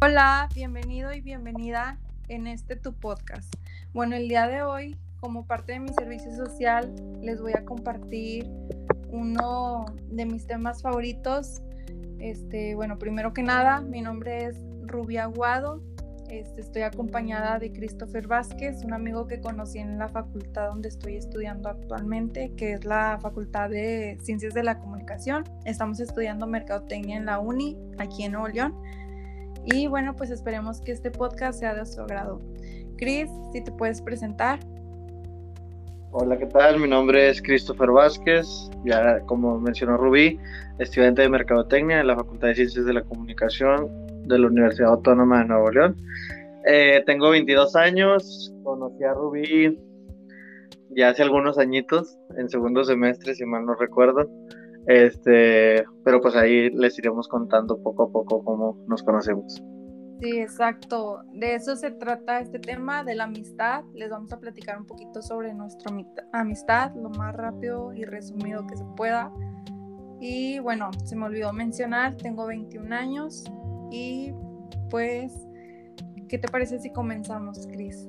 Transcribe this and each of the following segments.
Hola, bienvenido y bienvenida en este tu podcast. Bueno, el día de hoy, como parte de mi servicio social, les voy a compartir uno de mis temas favoritos. Este, bueno, primero que nada, mi nombre es Rubia Aguado. Este, estoy acompañada de Christopher Vázquez, un amigo que conocí en la facultad donde estoy estudiando actualmente, que es la Facultad de Ciencias de la Comunicación. Estamos estudiando Mercadotecnia en la Uni, aquí en Nuevo. Y bueno, pues esperemos que este podcast sea de su agrado. Chris, si te puedes presentar. Hola, ¿qué tal? Mi nombre es Christopher Vázquez, ya como mencionó Rubí, estudiante de Mercadotecnia en la Facultad de Ciencias de la Comunicación de la Universidad Autónoma de Nuevo León. Eh, tengo 22 años, conocí a Rubí ya hace algunos añitos, en segundo semestre, si mal no recuerdo. Este, pero pues ahí les iremos contando poco a poco cómo nos conocemos. Sí, exacto. De eso se trata este tema, de la amistad. Les vamos a platicar un poquito sobre nuestra amistad, lo más rápido y resumido que se pueda. Y bueno, se me olvidó mencionar, tengo 21 años y pues, ¿qué te parece si comenzamos, Cris?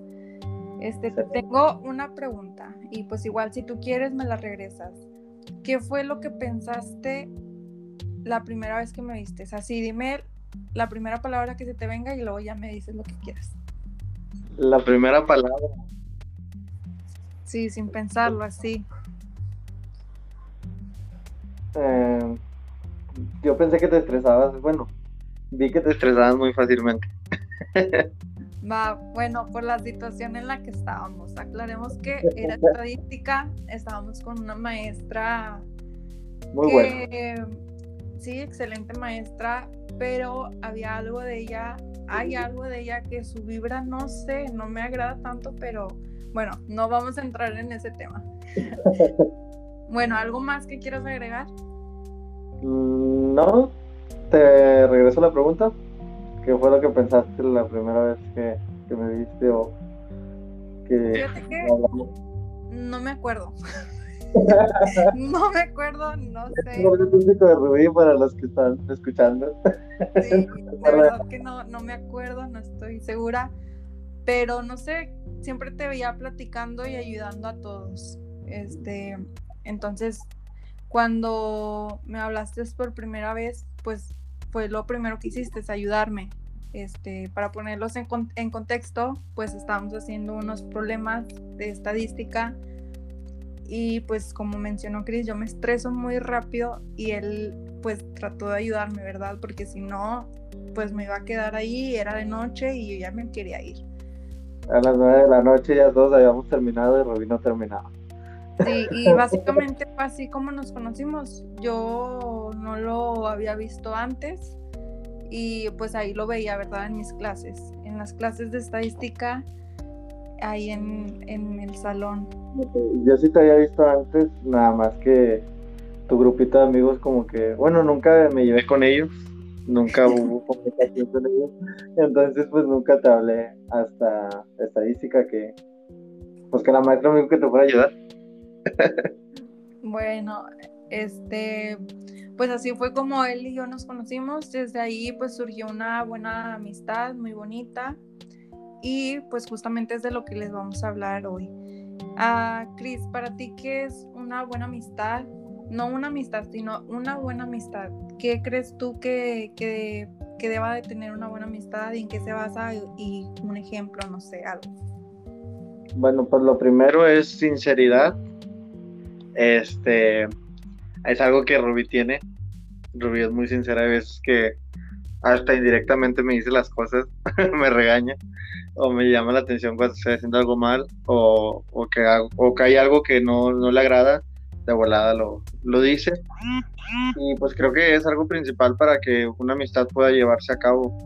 Este, tengo una pregunta y pues igual si tú quieres me la regresas. ¿Qué fue lo que pensaste la primera vez que me viste? Así, dime la primera palabra que se te venga y luego ya me dices lo que quieras. La primera palabra. Sí, sin pensarlo, así. Eh, yo pensé que te estresabas, bueno, vi que te estresabas muy fácilmente. Va, bueno, por la situación en la que estábamos. Aclaremos que era estadística, estábamos con una maestra. Muy buena. Sí, excelente maestra, pero había algo de ella, hay algo de ella que su vibra, no sé, no me agrada tanto, pero bueno, no vamos a entrar en ese tema. bueno, ¿algo más que quieras agregar? Mm, no, te regreso la pregunta. ¿Qué fue lo que pensaste la primera vez que, me viste o que, no me acuerdo. no me acuerdo, no sé. Es de Rubí para los que están escuchando. Sí, verdad que no, no me acuerdo, no estoy segura. Pero no sé, siempre te veía platicando y ayudando a todos. Este, entonces, cuando me hablaste por primera vez, pues fue lo primero que hiciste, es ayudarme. Este, para ponerlos en, en contexto, pues estábamos haciendo unos problemas de estadística y pues como mencionó Chris, yo me estreso muy rápido y él pues trató de ayudarme, ¿verdad? Porque si no, pues me iba a quedar ahí, era de noche y yo ya me quería ir. A las nueve de la noche ya todos habíamos terminado y Robin no terminaba. Sí, y básicamente fue así como nos conocimos. Yo no lo había visto antes y pues ahí lo veía, ¿verdad? En mis clases, en las clases de estadística, ahí en, el salón. Yo sí te había visto antes, nada más que tu grupito de amigos como que, bueno, nunca me llevé con ellos, nunca hubo comunicación con ellos, entonces pues nunca te hablé hasta estadística que, pues que la maestra me dijo que te fuera a ayudar. bueno, este, pues así fue como él y yo nos conocimos. Desde ahí pues surgió una buena amistad muy bonita y pues justamente es de lo que les vamos a hablar hoy. Ah, Cris, para ti, ¿qué es una buena amistad? No una amistad, sino una buena amistad. ¿Qué crees tú que, que, que deba de tener una buena amistad y en qué se basa? Y un ejemplo, no sé, algo. Bueno, pues lo primero es sinceridad. Este, es algo que Ruby tiene. Ruby es muy sincera, hay veces que hasta indirectamente me dice las cosas, me regaña o me llama la atención cuando estoy haciendo algo mal o, que, o que hay algo que no, le agrada, de volada lo, lo dice. Y pues creo que es algo principal para que una amistad pueda llevarse a cabo,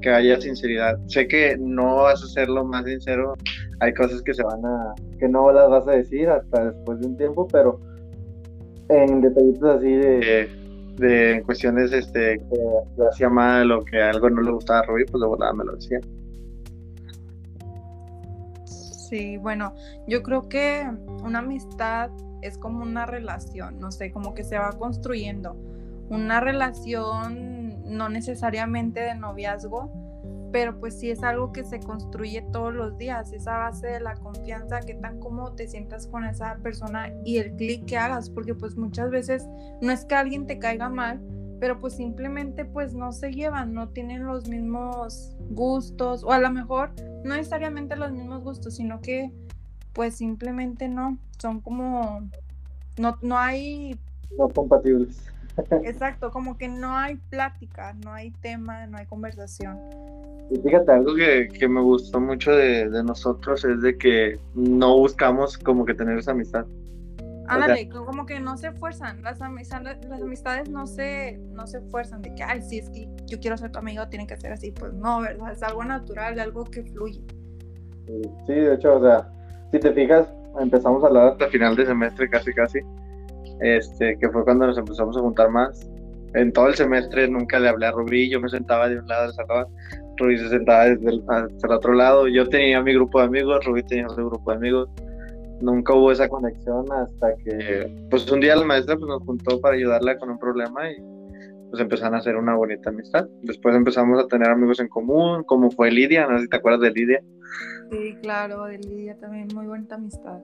que haya sinceridad. Sé que no vas a ser lo más sincero, hay cosas que se van a, que no las vas a decir hasta después de un tiempo, pero en detallitos así de, de cuestiones este, que lo hacía mal o que algo no le gustaba a Rubí, pues de volada me lo decía. Sí, bueno, yo creo que una amistad es como una relación, no sé, como que se va construyendo. Una relación no necesariamente de noviazgo, pero pues sí es algo que se construye todos los días, esa base de la confianza, qué tan cómodo te sientas con esa persona y el clic que hagas, porque pues muchas veces no es que alguien te caiga mal, pero pues simplemente pues no se llevan, no tienen los mismos gustos, o a lo mejor no necesariamente los mismos gustos, sino que pues simplemente no, son como, no, no hay... No compatibles. Exacto, como que no hay plática, no hay tema, no hay conversación. Y fíjate, algo que, que me gustó mucho de, de, nosotros es de que no buscamos como que tener esa amistad. Ándale, como que no se fuerzan, las amistades, las amistades no se, no se fuerzan de que, ay, sí, es que yo quiero ser tu amigo, tiene que ser así, pues no, ¿verdad? Es algo natural, algo que fluye. Sí, de hecho, o sea, si te fijas, empezamos a hablar hasta final de semestre casi, casi, este, que fue cuando nos empezamos a juntar más. En todo el semestre nunca le hablé a Rubí, yo me sentaba de un lado del salón, Rubí se sentaba desde el, hasta el otro lado. Yo tenía mi grupo de amigos, Rubí tenía su grupo de amigos. Nunca hubo esa conexión hasta que, pues un día la maestra pues, nos juntó para ayudarla con un problema y pues empezaron a hacer una bonita amistad. Después empezamos a tener amigos en común, como fue Lidia, no sé si te acuerdas de Lidia. Sí, claro, de Lidia también, muy bonita amistad.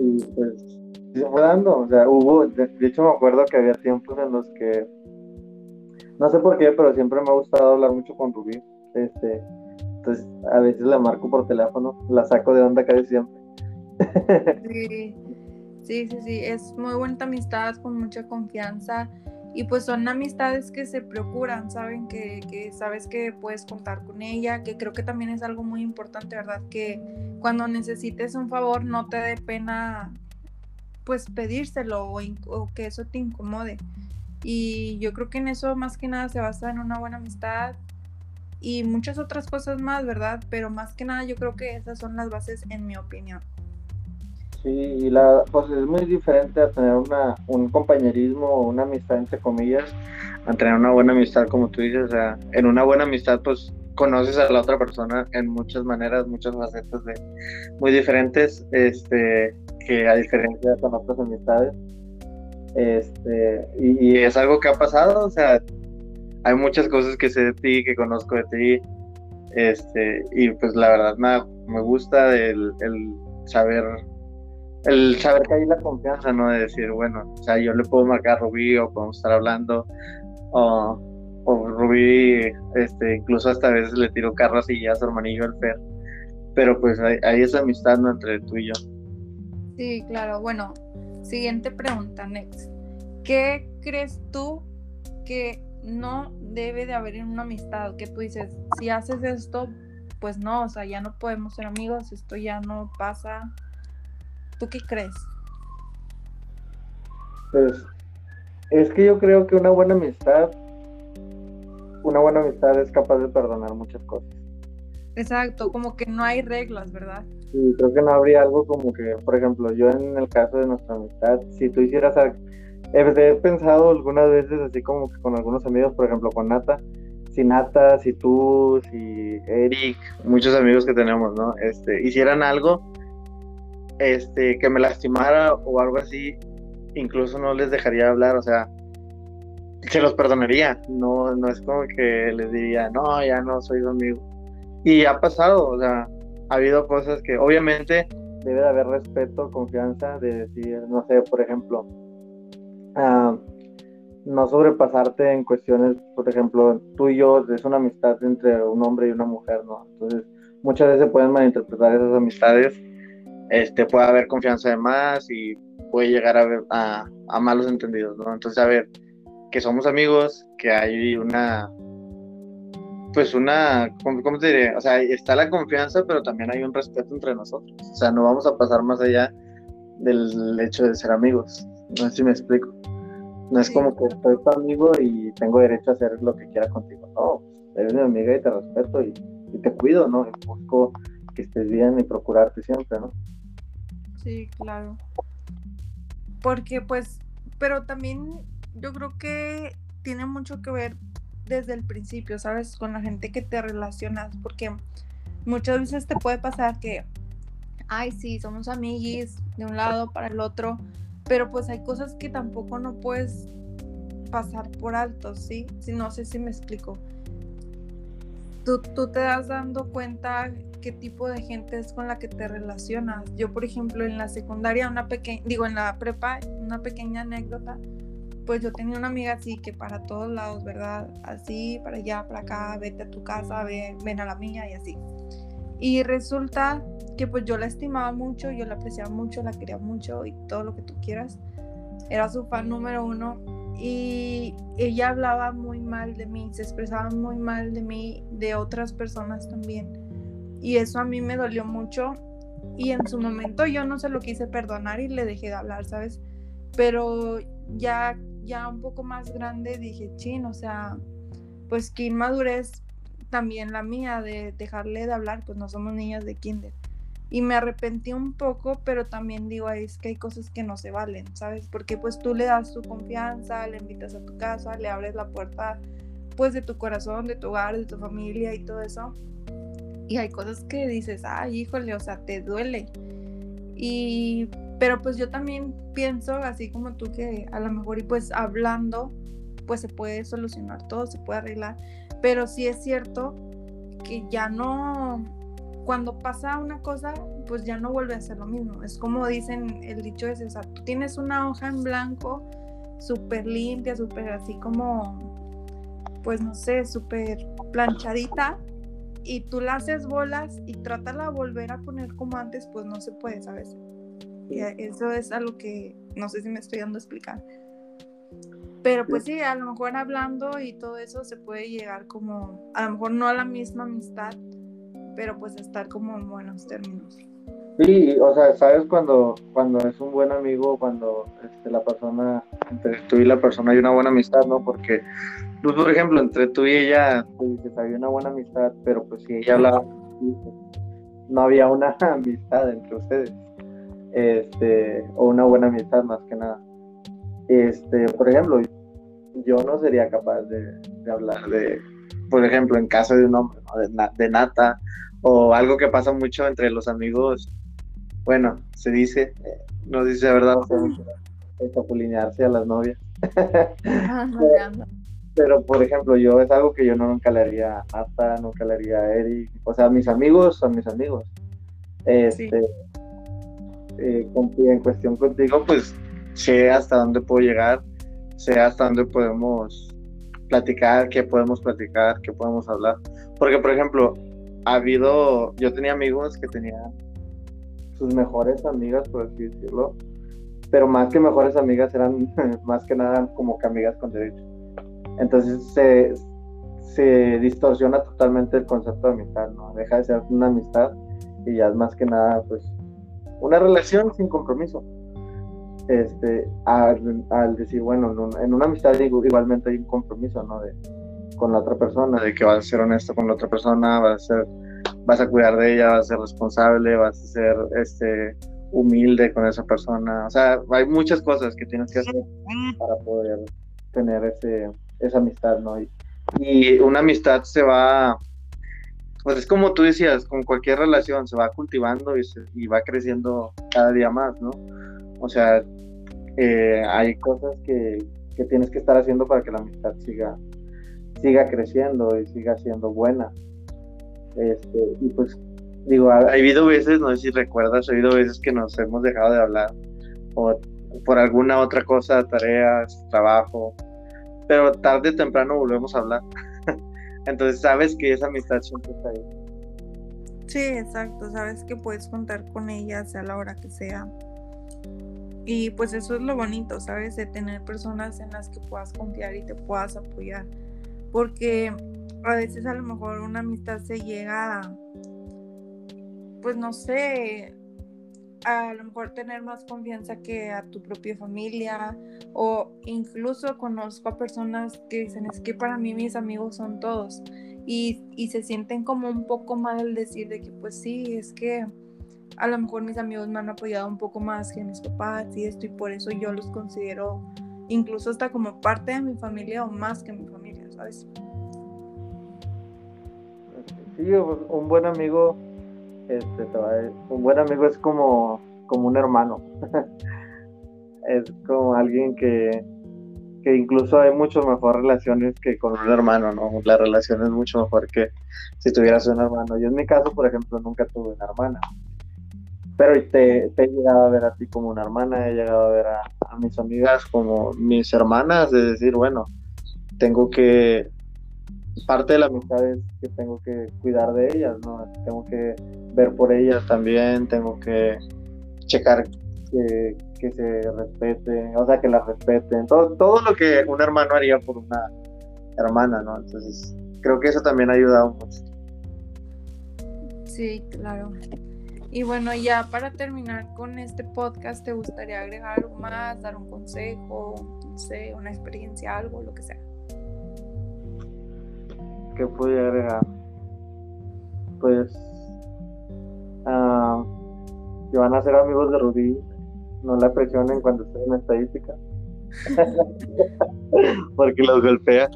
Y pues se fue dando, o sea, hubo, de, de hecho me acuerdo que había tiempos en los que, no sé por qué, pero siempre me ha gustado hablar mucho con Rubí este, entonces, a veces la marco por teléfono, la saco de onda casi siempre. Sí, sí, sí, sí, es muy buena amistad, con mucha confianza. Y pues son amistades que se procuran, saben que, que, sabes que puedes contar con ella, que creo que también es algo muy importante, ¿verdad? Que cuando necesites un favor no te dé pena pues pedírselo o, o que eso te incomode. Y yo creo que en eso más que nada se basa en una buena amistad, y muchas otras cosas más, ¿verdad? Pero más que nada yo creo que esas son las bases en mi opinión. Sí, y la, pues es muy diferente a tener una, un compañerismo o una amistad entre comillas, a tener una buena amistad como tú dices, o sea, en una buena amistad pues conoces a la otra persona en muchas maneras, muchas facetas de, muy diferentes, este, que a diferencia con otras amistades. Este, y, y es algo que ha pasado, o sea, hay muchas cosas que sé de ti, que conozco de ti, este, y pues la verdad me, me gusta el, el, saber, el saber que hay la confianza, ¿no? De decir, bueno, o sea, yo le puedo marcar a Rubí o podemos estar hablando, o, o Rubí, este, incluso hasta a veces le tiro carros y ya su hermanillo el Fer, pero pues hay, hay esa amistad ¿no? entre tú y yo. Sí, claro, bueno, siguiente pregunta, Next. ¿Qué crees tú que no debe de haber en una amistad, que tú dices, si haces esto, pues no, o sea, ya no podemos ser amigos, esto ya no pasa. ¿Tú qué crees? Pues es que yo creo que una buena amistad, una buena amistad es capaz de perdonar muchas cosas. Exacto, como que no hay reglas, ¿verdad? Sí, creo que no habría algo como que, por ejemplo, yo en el caso de nuestra amistad, si tú hicieras he, pensado algunas veces así como que con algunos amigos, por ejemplo con Nata, si Nata, si tú, si Eric, muchos amigos que tenemos, ¿no? Este, hicieran algo este, que me lastimara o algo así, incluso no les dejaría hablar, o sea, se los perdonaría, no, no es como que les diría, no, ya no soy su amigo. Y ha pasado, o sea, ha habido cosas que obviamente debe de haber respeto, confianza, de decir, no sé, por ejemplo, uh, no sobrepasarte en cuestiones, por ejemplo, tú y yo es una amistad entre un hombre y una mujer, ¿no? Entonces, muchas veces pueden malinterpretar esas amistades, este, puede haber confianza de más y puede llegar a, ver, a, malos entendidos, ¿no? Entonces, a ver, que somos amigos, que hay una, pues una, ¿cómo, te diré? O sea, está la confianza, pero también hay un respeto entre nosotros. O sea, no vamos a pasar más allá del hecho de ser amigos. No sé si me explico. No es como que soy tu amigo y tengo derecho a hacer lo que quiera contigo. No, eres mi amiga y te respeto y, te cuido, ¿no? Y busco que estés bien y procurarte siempre, ¿no? Sí, claro. Porque pues, pero también yo creo que tiene mucho que ver desde el principio, ¿sabes? Con la gente que te relacionas, porque muchas veces te puede pasar que, ay, sí, somos amiguis de un lado para el otro, pero pues hay cosas que tampoco no puedes pasar por alto, ¿sí? Si no sé si me explico. tú, tú te das dando cuenta qué tipo de gente es con la que te relacionas. Yo, por ejemplo, en la secundaria, una pequeña, digo, en la prepa, una pequeña anécdota, pues yo tenía una amiga así que para todos lados, ¿verdad? Así, para allá, para acá, vete a tu casa, ven, ven a la mía y así. Y resulta que pues yo la estimaba mucho, yo la apreciaba mucho, la quería mucho y todo lo que tú quieras. Era su fan número uno y ella hablaba muy mal de mí, se expresaba muy mal de mí, de otras personas también. Y eso a mí me dolió mucho y en su momento yo no se lo quise perdonar y le dejé de hablar, ¿sabes? Pero ya, ya un poco más grande dije, chin, o sea, pues qué inmadurez también la mía de dejarle de hablar, pues no somos niñas de kinder. Y me arrepentí un poco, pero también digo, es que hay cosas que no se valen, ¿sabes? Porque pues tú le das tu confianza, le invitas a tu casa, le abres la puerta pues de tu corazón, de tu hogar, de tu familia y todo eso. Y hay cosas que dices, ay, híjole, o sea, te duele. Y, pero pues yo también pienso, así como tú, que a lo mejor y pues hablando, pues se puede solucionar todo, se puede arreglar. Pero sí es cierto que ya no, cuando pasa una cosa, pues ya no vuelve a ser lo mismo. Es como dicen el dicho ese, o tú tienes una hoja en blanco súper limpia, súper así como, pues no sé, súper planchadita y tú la haces bolas y trátala de volver a poner como antes, pues no se puede, ¿sabes? Y eso es algo que no sé si me estoy dando a explicar. Pero pues sí, a lo mejor hablando y todo eso se puede llegar como, a lo mejor no a la misma amistad, pero pues estar como en buenos términos. Sí, o sea, sabes cuando, cuando es un buen amigo, cuando este, la persona, entre tú y la persona hay una buena amistad, ¿no? Porque, pues, por ejemplo, entre tú y ella, pues, había una buena amistad, pero pues si ella hablaba, no había una amistad entre ustedes, este, o una buena amistad más que nada. Este, por ejemplo, yo no sería capaz de, hablar de, por ejemplo, en caso de un hombre, de, nata, o algo que pasa mucho entre los amigos, bueno, se dice, no dice la verdad, escapulinearse a las novias. Pero, por ejemplo, yo es algo que yo no nunca le haría a Nata, nunca le haría a Eric, o sea, mis amigos son mis amigos. Este, eh, en cuestión contigo, pues sé hasta dónde puedo llegar, sé hasta dónde podemos platicar, qué podemos platicar, qué podemos hablar. Porque, por ejemplo, ha habido, yo tenía amigos que tenían sus mejores amigas, por así decirlo, pero más que mejores amigas eran más que nada como que amigas con derecho. Entonces se, se distorsiona totalmente el concepto de amistad, ¿no? Deja de ser una amistad y ya es más que nada, pues, una relación sin compromiso este, al, decir, bueno, en, una amistad igualmente hay un compromiso, ¿no? De, con la otra persona, de que vas a ser honesto con la otra persona, vas a ser, vas a cuidar de ella, vas a ser responsable, vas a ser, este, humilde con esa persona, o sea, hay muchas cosas que tienes que hacer para poder tener ese, esa amistad, ¿no? Y, y una amistad se va, pues es como tú decías, con cualquier relación, se va cultivando y, se, y va creciendo cada día más, ¿no? O sea, eh, hay cosas que, tienes que estar haciendo para que la amistad siga, siga creciendo y siga siendo buena. Este, y pues, digo, ha, habido veces, no sé si recuerdas, ha habido veces que nos hemos dejado de hablar o por alguna otra cosa, tareas, trabajo, pero tarde o temprano volvemos a hablar. Entonces sabes que esa amistad siempre está ahí. Sí, exacto, sabes que puedes contar con ella sea la hora que sea. Y pues eso es lo bonito, ¿sabes? De tener personas en las que puedas confiar y te puedas apoyar. Porque a veces a lo mejor una amistad se llega a, pues no sé, a lo mejor tener más confianza que a tu propia familia o incluso conozco a personas que dicen es que para mí mis amigos son todos y, y se sienten como un poco mal al decir de que pues sí, es que a lo mejor mis amigos me han apoyado un poco más que mis papás y esto y por eso yo los considero incluso hasta como parte de mi familia o más que mi familia, ¿sabes? Sí, un buen amigo, este, un buen amigo es como, como un hermano. es como alguien que, que incluso hay mucho mejor relaciones que con un hermano, ¿no? La relación es mucho mejor que si tuvieras un hermano. Yo en mi caso, por ejemplo, nunca tuve una hermana. Pero te, he llegado a ver a ti como una hermana, he llegado a ver a, a mis amigas como mis hermanas, de decir, bueno, tengo que, parte de la amistad es que tengo que cuidar de ellas, ¿no? Tengo que ver por ellas también, tengo que checar que, que se respeten, o sea, que las respeten, todo, todo lo que un hermano haría por una hermana, ¿no? Entonces, creo que eso también ha ayudado mucho. Sí, claro. Y bueno, ya para terminar con este podcast, ¿te gustaría agregar algo más, dar un consejo, no sé, una experiencia, algo, lo que sea? ¿Qué podría agregar? Pues, uh, que van a ser amigos de Rudy, no la presionen cuando estén en estadística. Porque los golpea.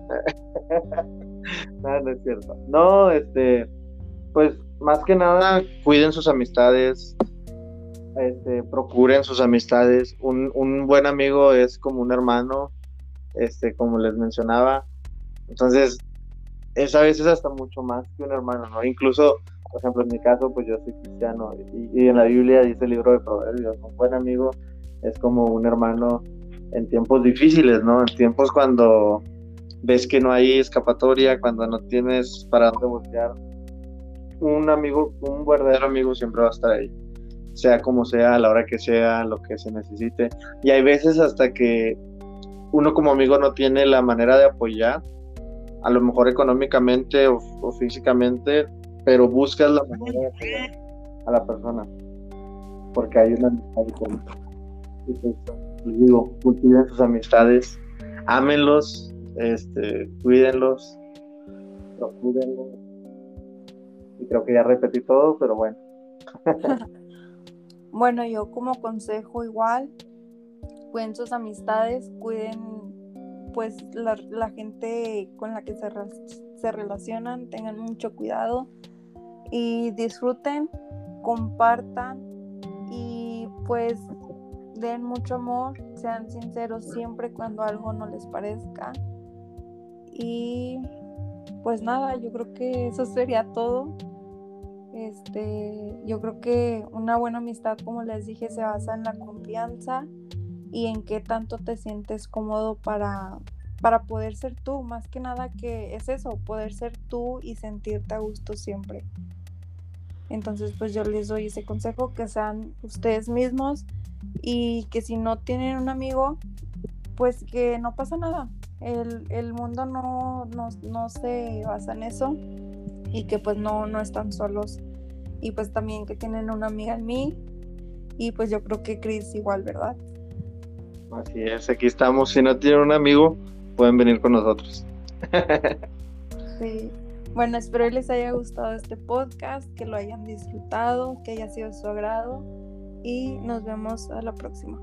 no, no es cierto. No, este, pues más que nada, cuiden sus amistades, este, procuren sus amistades. Un, un buen amigo es como un hermano, este, como les mencionaba. Entonces, es a veces hasta mucho más que un hermano, ¿no? Incluso, por ejemplo, en mi caso, pues yo soy cristiano y, y en la Biblia dice el libro de Proverbios, un buen amigo es como un hermano en tiempos difíciles, ¿no? En tiempos cuando ves que no hay escapatoria, cuando no tienes para dónde voltear, un amigo, un verdadero amigo siempre va a estar ahí, sea como sea, a la hora que sea, lo que se necesite. Y hay veces hasta que uno como amigo no tiene la manera de apoyar, a lo mejor económicamente o, físicamente, pero buscas la manera de apoyar a la persona, porque hay una amistad les digo, cultiven sus amistades, ámenlos, este, cuídenlos, procúrenlos. Y creo que ya repetí todo, pero bueno. bueno, yo como consejo igual, cuiden sus amistades, cuiden pues la, gente con la que se, se relacionan, tengan mucho cuidado y disfruten, compartan y pues den mucho amor, sean sinceros siempre cuando algo no les parezca. Y pues nada, yo creo que eso sería todo. Este, yo creo que una buena amistad, como les dije, se basa en la confianza y en qué tanto te sientes cómodo para, para poder ser tú. Más que nada que es eso, poder ser tú y sentirte a gusto siempre. Entonces, pues yo les doy ese consejo, que sean ustedes mismos y que si no tienen un amigo, pues que no pasa nada. El, mundo no, no, se basa en eso y que pues no, no están solos. Y pues también que tienen una amiga en mí y pues yo creo que Chris igual, ¿verdad? Así es, aquí estamos. Si no tienen un amigo, pueden venir con nosotros. sí. Bueno, espero que les haya gustado este podcast, que lo hayan disfrutado, que haya sido de su agrado y nos vemos a la próxima.